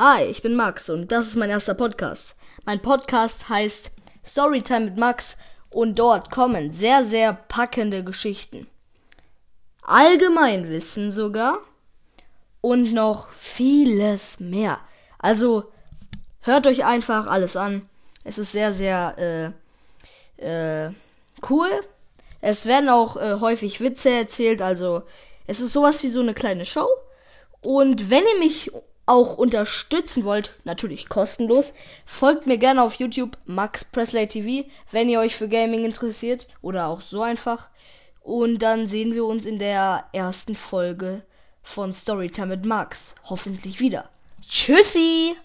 Hi, ich bin Max und das ist mein erster Podcast. Mein Podcast heißt Storytime mit Max und dort kommen sehr, sehr packende Geschichten. Allgemeinwissen sogar und noch vieles mehr. Also hört euch einfach alles an. Es ist sehr, sehr äh, äh, cool. Es werden auch äh, häufig Witze erzählt, also es ist sowas wie so eine kleine Show. Und wenn ihr mich auch unterstützen wollt, natürlich kostenlos, folgt mir gerne auf YouTube Max Presley TV, wenn ihr euch für Gaming interessiert oder auch so einfach. Und dann sehen wir uns in der ersten Folge von Storytime mit Max hoffentlich wieder. Tschüssi!